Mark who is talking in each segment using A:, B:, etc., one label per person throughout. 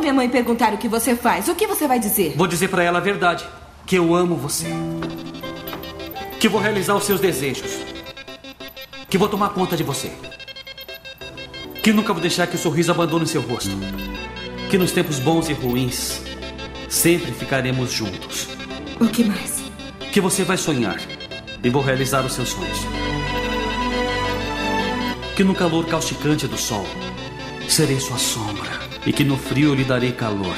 A: a minha mãe perguntar o que você faz, o que você vai dizer?
B: Vou dizer para ela a verdade: que eu amo você. Que vou realizar os seus desejos. Que vou tomar conta de você. Que nunca vou deixar que o sorriso abandone seu rosto. Que nos tempos bons e ruins, sempre ficaremos juntos.
A: O que mais?
B: Que você vai sonhar e vou realizar os seus sonhos. Que no calor causticante do sol, serei sua sombra. E que no frio lhe darei calor.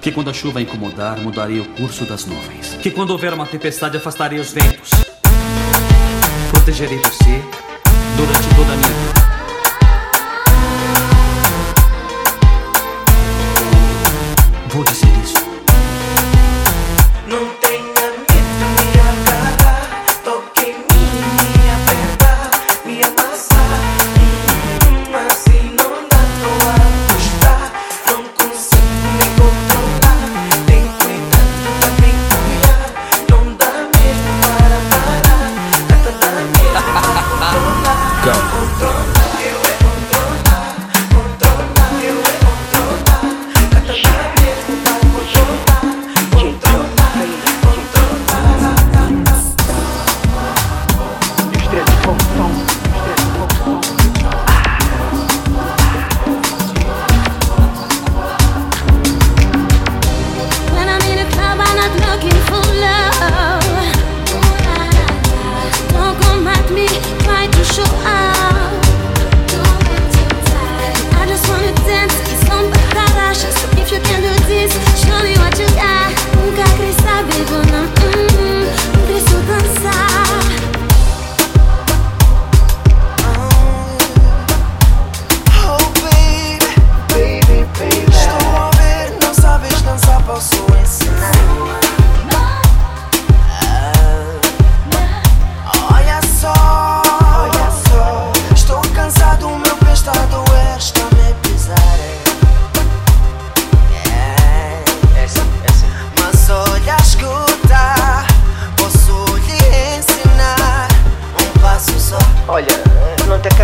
B: Que quando a chuva incomodar, mudarei o curso das nuvens. Que quando houver uma tempestade, afastarei os ventos. Protegerei você durante toda a minha vida.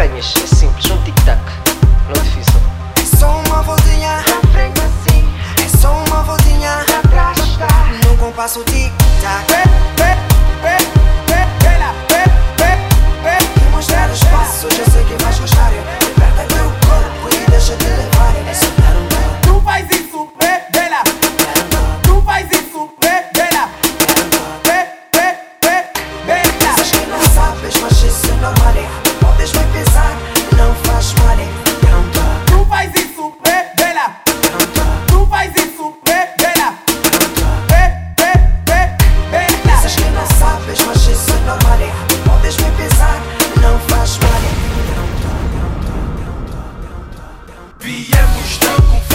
C: É
D: simples, um tic-tac. Não é difícil.
C: É só uma voltinha na frente assim. É só uma voltinha atrás está. Num compasso de Uncle